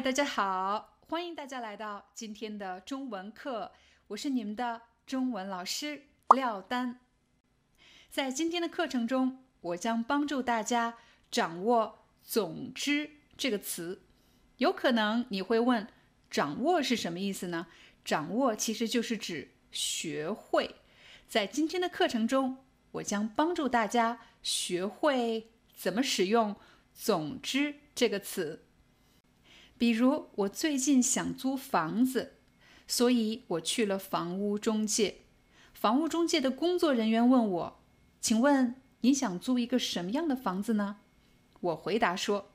大家好，欢迎大家来到今天的中文课，我是你们的中文老师廖丹。在今天的课程中，我将帮助大家掌握“总之”这个词。有可能你会问，“掌握”是什么意思呢？掌握其实就是指学会。在今天的课程中，我将帮助大家学会怎么使用“总之”这个词。比如，我最近想租房子，所以我去了房屋中介。房屋中介的工作人员问我：“请问你想租一个什么样的房子呢？”我回答说：“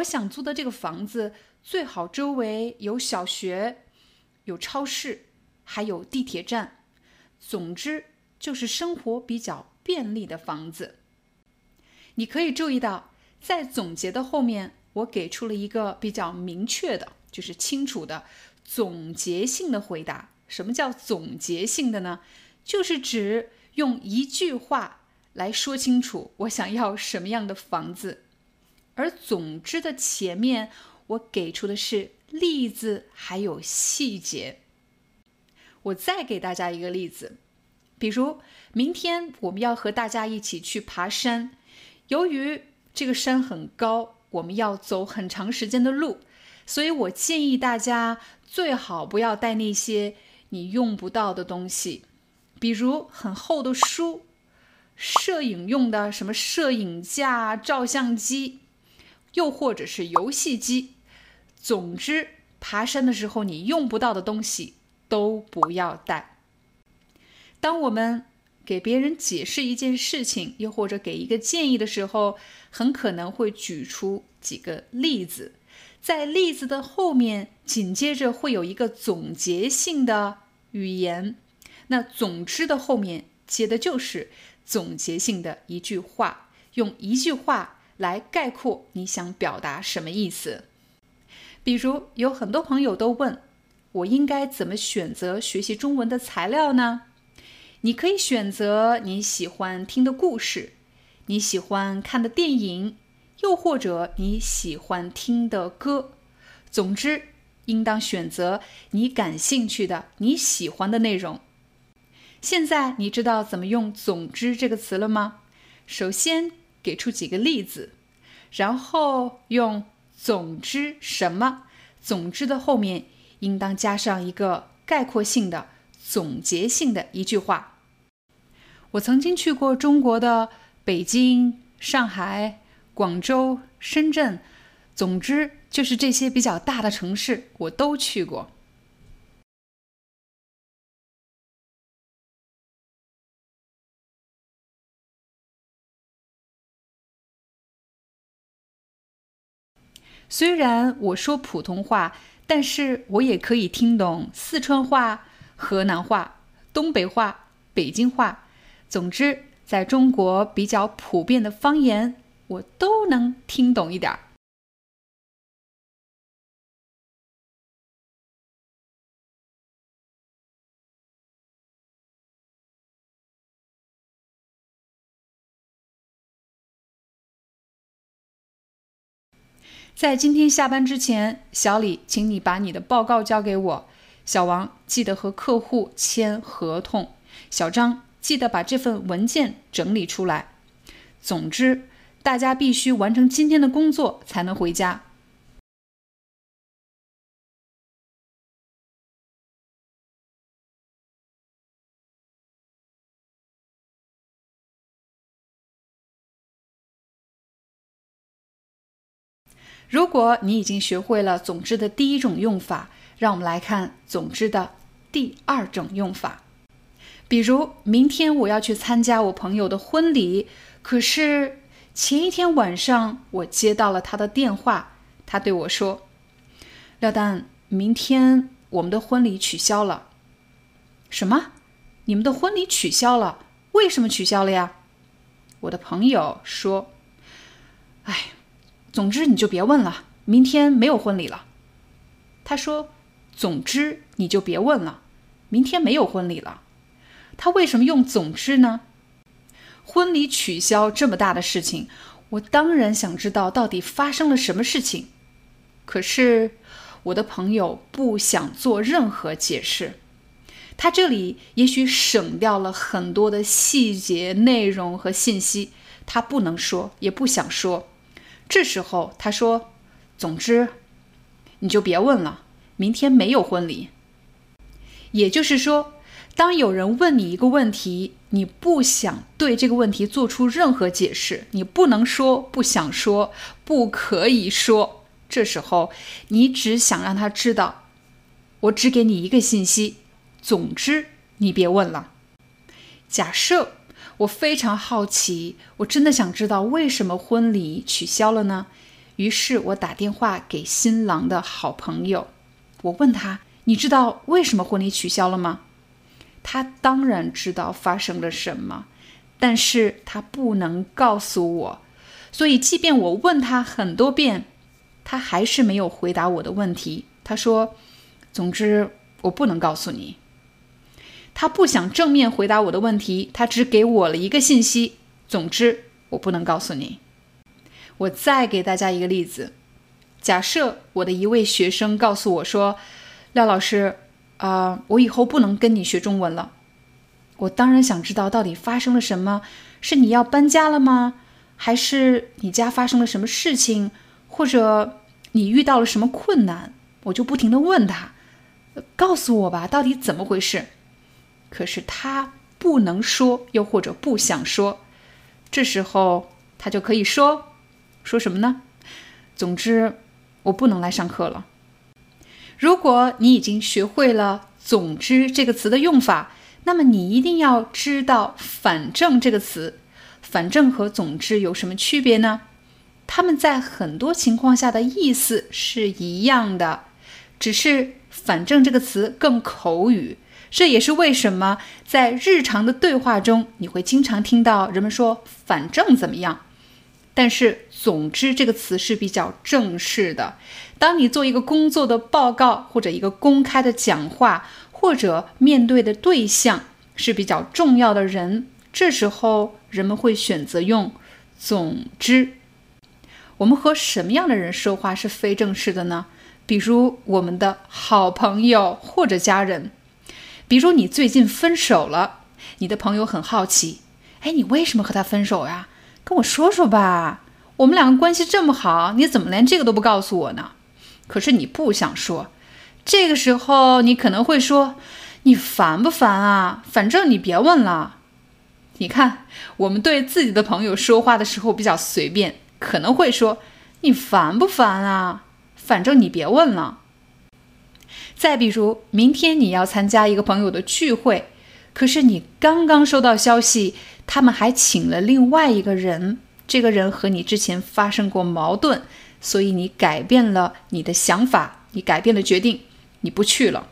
我想租的这个房子最好周围有小学、有超市，还有地铁站。总之，就是生活比较便利的房子。”你可以注意到，在总结的后面。我给出了一个比较明确的，就是清楚的总结性的回答。什么叫总结性的呢？就是指用一句话来说清楚我想要什么样的房子。而总之的前面，我给出的是例子还有细节。我再给大家一个例子，比如明天我们要和大家一起去爬山，由于这个山很高。我们要走很长时间的路，所以我建议大家最好不要带那些你用不到的东西，比如很厚的书、摄影用的什么摄影架、照相机，又或者是游戏机。总之，爬山的时候你用不到的东西都不要带。当我们给别人解释一件事情，又或者给一个建议的时候，很可能会举出几个例子，在例子的后面紧接着会有一个总结性的语言。那总之的后面接的就是总结性的一句话，用一句话来概括你想表达什么意思。比如，有很多朋友都问我应该怎么选择学习中文的材料呢？你可以选择你喜欢听的故事，你喜欢看的电影，又或者你喜欢听的歌。总之，应当选择你感兴趣的、你喜欢的内容。现在你知道怎么用“总之”这个词了吗？首先给出几个例子，然后用“总之什么”。总之的后面应当加上一个概括性的。总结性的一句话。我曾经去过中国的北京、上海、广州、深圳，总之就是这些比较大的城市，我都去过。虽然我说普通话，但是我也可以听懂四川话。河南话、东北话、北京话，总之，在中国比较普遍的方言，我都能听懂一点儿。在今天下班之前，小李，请你把你的报告交给我。小王，记得和客户签合同。小张，记得把这份文件整理出来。总之，大家必须完成今天的工作才能回家。如果你已经学会了“总之”的第一种用法。让我们来看总之的第二种用法。比如，明天我要去参加我朋友的婚礼，可是前一天晚上我接到了他的电话，他对我说：“廖丹，明天我们的婚礼取消了。”什么？你们的婚礼取消了？为什么取消了呀？我的朋友说：“哎，总之你就别问了，明天没有婚礼了。”他说：“总之你就别问了，明天没有婚礼了。”他为什么用“总之”呢？婚礼取消这么大的事情，我当然想知道到底发生了什么事情。可是我的朋友不想做任何解释。他这里也许省掉了很多的细节、内容和信息，他不能说，也不想说。这时候他说：“总之，你就别问了，明天没有婚礼。”也就是说，当有人问你一个问题，你不想对这个问题做出任何解释，你不能说，不想说，不可以说。这时候，你只想让他知道，我只给你一个信息。总之，你别问了。假设我非常好奇，我真的想知道为什么婚礼取消了呢？于是我打电话给新郎的好朋友，我问他：“你知道为什么婚礼取消了吗？”他当然知道发生了什么，但是他不能告诉我。所以，即便我问他很多遍，他还是没有回答我的问题。他说：“总之，我不能告诉你。”他不想正面回答我的问题，他只给我了一个信息。总之，我不能告诉你。我再给大家一个例子：假设我的一位学生告诉我说：“廖老师，啊，我以后不能跟你学中文了。”我当然想知道到底发生了什么，是你要搬家了吗？还是你家发生了什么事情？或者你遇到了什么困难？我就不停的问他：“告诉我吧，到底怎么回事？”可是他不能说，又或者不想说，这时候他就可以说，说什么呢？总之，我不能来上课了。如果你已经学会了“总之”这个词的用法，那么你一定要知道“反正”这个词。反正和总之有什么区别呢？他们在很多情况下的意思是一样的，只是“反正”这个词更口语。这也是为什么在日常的对话中，你会经常听到人们说“反正怎么样”，但是“总之”这个词是比较正式的。当你做一个工作的报告，或者一个公开的讲话，或者面对的对象是比较重要的人，这时候人们会选择用“总之”。我们和什么样的人说话是非正式的呢？比如我们的好朋友或者家人。比如你最近分手了，你的朋友很好奇，哎，你为什么和他分手呀？跟我说说吧。我们两个关系这么好，你怎么连这个都不告诉我呢？可是你不想说，这个时候你可能会说，你烦不烦啊？反正你别问了。你看，我们对自己的朋友说话的时候比较随便，可能会说，你烦不烦啊？反正你别问了。再比如，明天你要参加一个朋友的聚会，可是你刚刚收到消息，他们还请了另外一个人，这个人和你之前发生过矛盾，所以你改变了你的想法，你改变了决定，你不去了。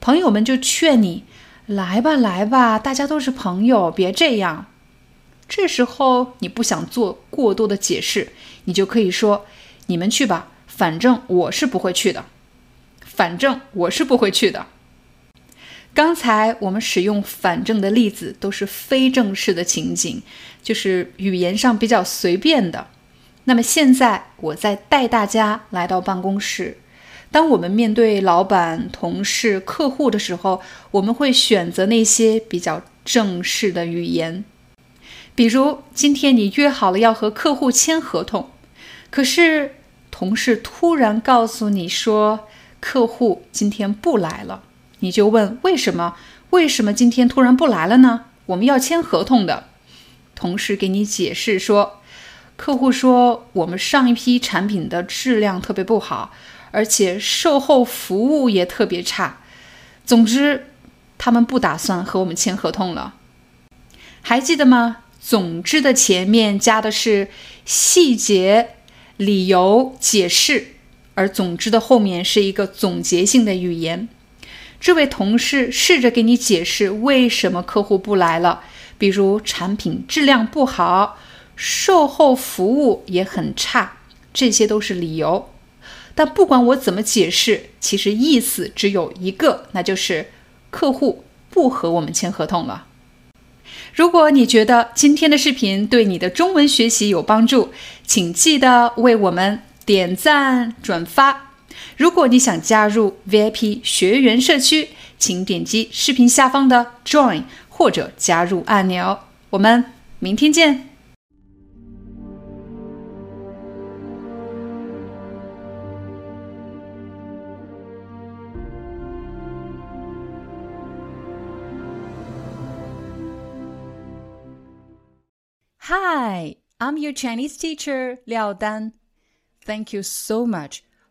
朋友们就劝你来吧，来吧，大家都是朋友，别这样。这时候你不想做过多的解释，你就可以说：“你们去吧，反正我是不会去的。”反正我是不会去的。刚才我们使用“反正”的例子都是非正式的情景，就是语言上比较随便的。那么现在我在带大家来到办公室，当我们面对老板、同事、客户的时候，我们会选择那些比较正式的语言。比如今天你约好了要和客户签合同，可是同事突然告诉你说。客户今天不来了，你就问为什么？为什么今天突然不来了呢？我们要签合同的。同事给你解释说，客户说我们上一批产品的质量特别不好，而且售后服务也特别差。总之，他们不打算和我们签合同了。还记得吗？总之的前面加的是细节、理由、解释，而总之的后面是一个总结性的语言。这位同事试着给你解释为什么客户不来了，比如产品质量不好，售后服务也很差，这些都是理由。但不管我怎么解释，其实意思只有一个，那就是客户不和我们签合同了。如果你觉得今天的视频对你的中文学习有帮助，请记得为我们点赞转发。如果你想加入 VIP 学员社区，请点击视频下方的 Join 或者加入按钮。我们明天见。Hi, I'm your Chinese teacher Liao Dan. Thank you so much